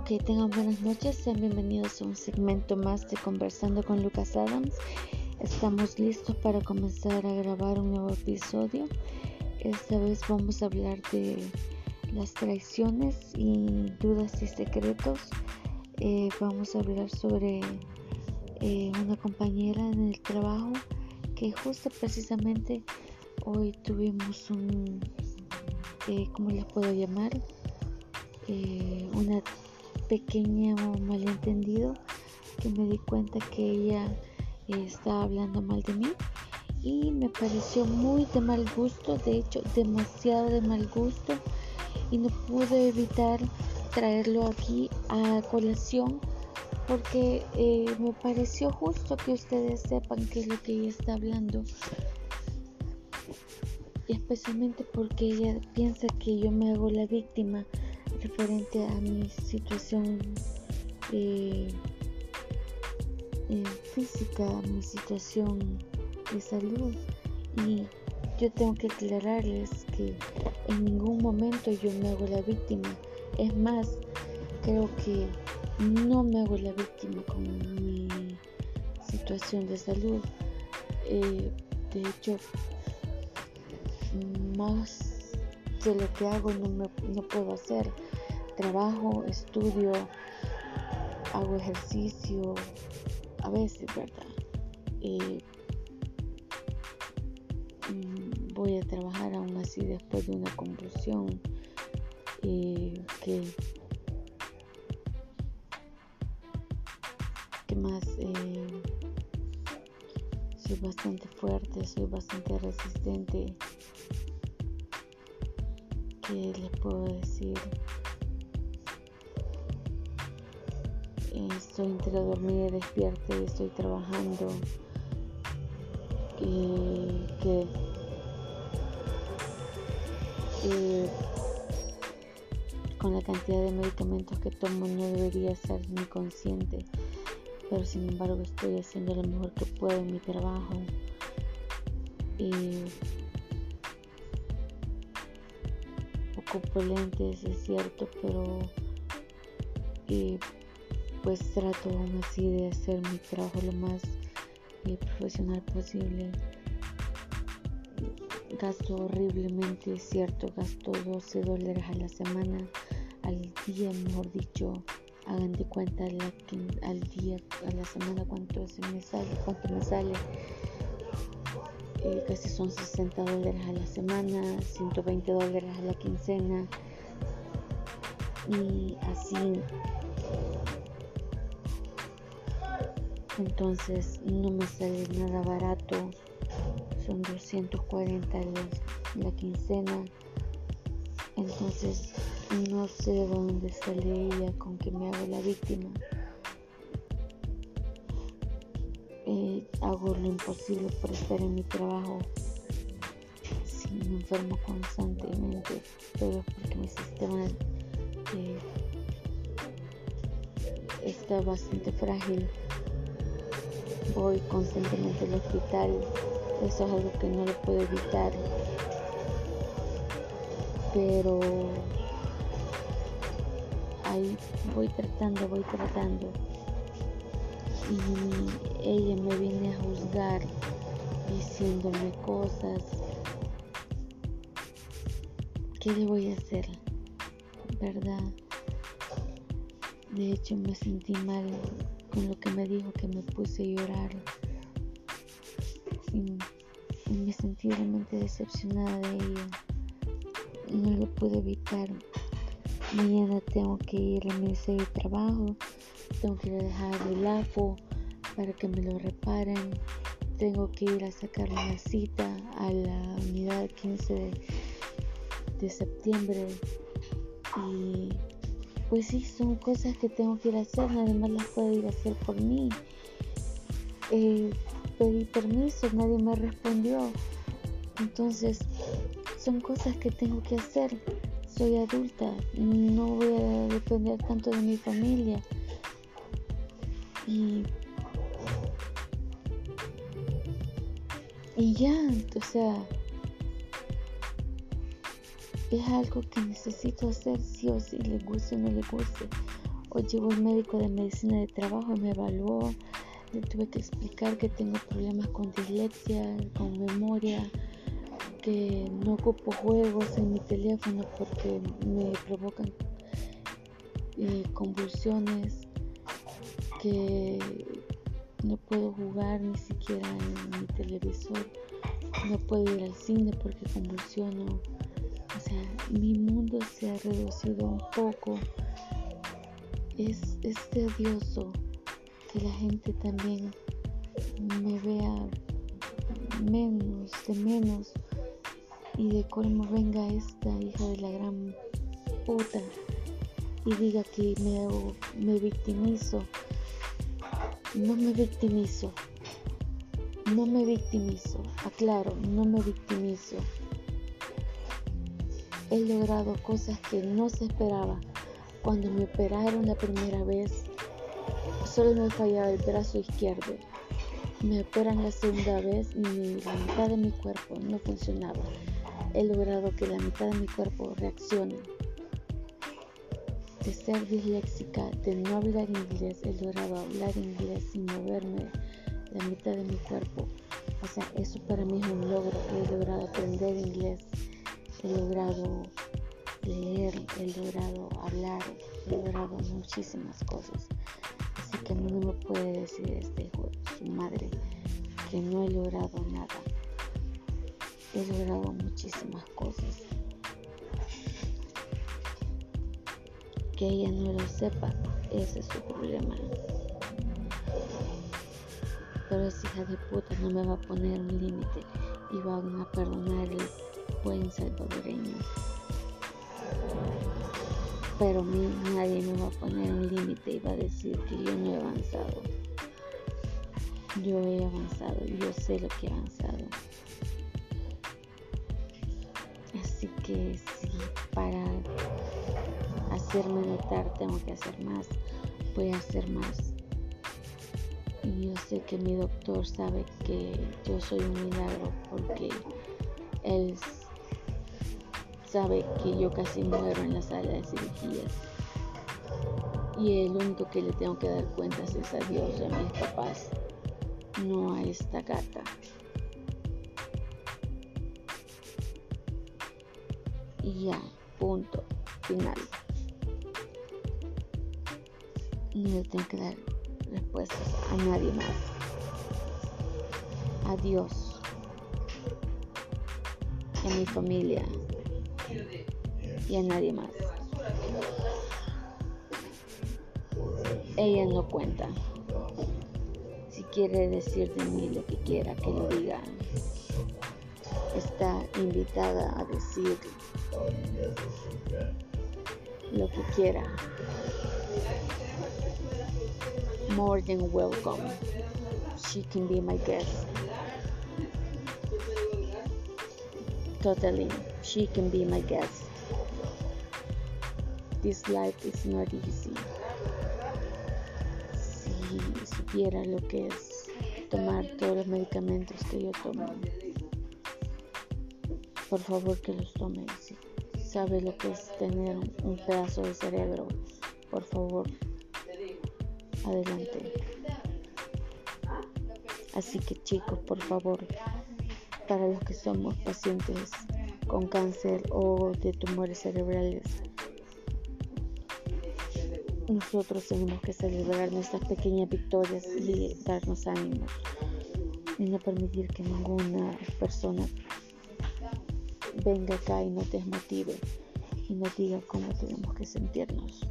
Ok, tengan buenas noches, sean bienvenidos a un segmento más de Conversando con Lucas Adams. Estamos listos para comenzar a grabar un nuevo episodio. Esta vez vamos a hablar de las traiciones y dudas y secretos. Eh, vamos a hablar sobre eh, una compañera en el trabajo que justo precisamente hoy tuvimos un, eh, ¿cómo les puedo llamar? una pequeño malentendido que me di cuenta que ella eh, estaba hablando mal de mí y me pareció muy de mal gusto, de hecho demasiado de mal gusto y no pude evitar traerlo aquí a colación porque eh, me pareció justo que ustedes sepan qué es lo que ella está hablando. Y especialmente porque ella piensa que yo me hago la víctima referente a mi situación eh, eh, física, mi situación de salud. Y yo tengo que aclararles que en ningún momento yo me hago la víctima. Es más, creo que no me hago la víctima con mi situación de salud. Eh, de hecho, más de lo que hago no, me, no puedo hacer trabajo, estudio, hago ejercicio, a veces, ¿verdad? Mm, voy a trabajar aún así después de una convulsión que, que más eh, soy bastante fuerte, soy bastante resistente. ¿Qué les puedo decir? estoy entre dormir y despierta y estoy trabajando. Y que con la cantidad de medicamentos que tomo no debería ser ni consciente, pero sin embargo estoy haciendo lo mejor que puedo en mi trabajo. Y ocupo lentes, es cierto, pero pues trato aún así de hacer mi trabajo lo más eh, profesional posible. Gasto horriblemente, es cierto, gasto 12 dólares a la semana, al día, mejor dicho. Hagan de cuenta al día, a la semana cuánto se me sale, cuánto me sale. Eh, casi son 60 dólares a la semana, 120 dólares a la quincena. Y así. Entonces no me sale nada barato. Son 240 la, quincena. Entonces no sé de dónde sale con que me hago la víctima hago lo imposible por estar en mi trabajo. Si me enfermo constantemente pero porque mi sistema eh, está bastante frágil. Voy constantemente al hospital, eso es algo que no lo puedo evitar, pero ahí voy tratando, voy tratando. Y ella me viene a juzgar diciéndome cosas. ¿Qué le voy a hacer? ¿Verdad? De hecho me sentí mal con lo que me dijo que me puse a llorar y, me sentí realmente decepcionada de ella. No lo pude evitar. Mañana tengo que ir a mi de trabajo, tengo que ir a dejar el AFO para que me lo reparen, tengo que ir a sacar la cita a la unidad 15 de, de septiembre y pues sí, son cosas que tengo que ir a hacer, nadie más las puede ir a hacer por mí. Eh, pedí permiso, nadie me respondió. Entonces, son cosas que tengo que hacer. Soy adulta, no voy a depender tanto de mi familia. Y, y ya, o sea, es algo que necesito hacer sí o sí, le guste o no le guste. Hoy llegó el médico de medicina de trabajo, me evaluó, le tuve que explicar que tengo problemas con dislexia, con memoria, que no ocupo juegos en mi teléfono porque me provocan eh, convulsiones, que no puedo jugar ni siquiera en mi televisor, no puedo ir al cine porque convulsiono. O sea, mi mundo se ha reducido un poco. Es, es tedioso que la gente también me vea menos, de menos. Y de cómo venga esta hija de la gran puta y diga que me, me victimizo. No me victimizo. No me victimizo. Aclaro, no me victimizo. He logrado cosas que no se esperaba. Cuando me operaron la primera vez, solo me fallaba el brazo izquierdo. Me operan la segunda vez y la mitad de mi cuerpo no funcionaba. He logrado que la mitad de mi cuerpo reaccione de ser disléxica, de no hablar inglés, he logrado hablar inglés sin moverme la mitad de mi cuerpo. O sea, eso para mí es un logro. He logrado aprender inglés, he logrado leer, he logrado hablar, he logrado muchísimas cosas. Así que no me puede decir este hijo su madre que no he logrado nada. He logrado muchísimas cosas. Que ella no lo sepa, ese es su problema. Pero esa hija de puta no me va a poner un límite y va a perdonar el buen salvadoreño. Pero mí nadie me va a poner un límite y va a decir que yo no he avanzado. Yo he avanzado, yo sé lo que he avanzado. Así que si para hacerme notar, tengo que hacer más, voy a hacer más. Y yo sé que mi doctor sabe que yo soy un milagro porque él sabe que yo casi muero en la sala de cirugías. Y el único que le tengo que dar cuentas es a Dios y a mis papás, no a esta gata. Y ya, punto, final no le tengo que dar respuestas a nadie más. A Dios, a mi familia y a nadie más. Ella no cuenta. Si quiere decir de mí lo que quiera que lo diga, está invitada a decir lo que quiera more than welcome. She can be my guest. Totally, she can be my guest. This life is not easy. Si supiera lo que es tomar todos los medicamentos que yo tomo, por favor que los tome. Si sabe lo que es tener un pedazo de cerebro, por favor adelante. Así que chicos, por favor, para los que somos pacientes con cáncer o de tumores cerebrales, nosotros tenemos que celebrar nuestras pequeñas victorias y darnos ánimos y no permitir que ninguna persona venga acá y nos desmotive y nos diga cómo tenemos que sentirnos.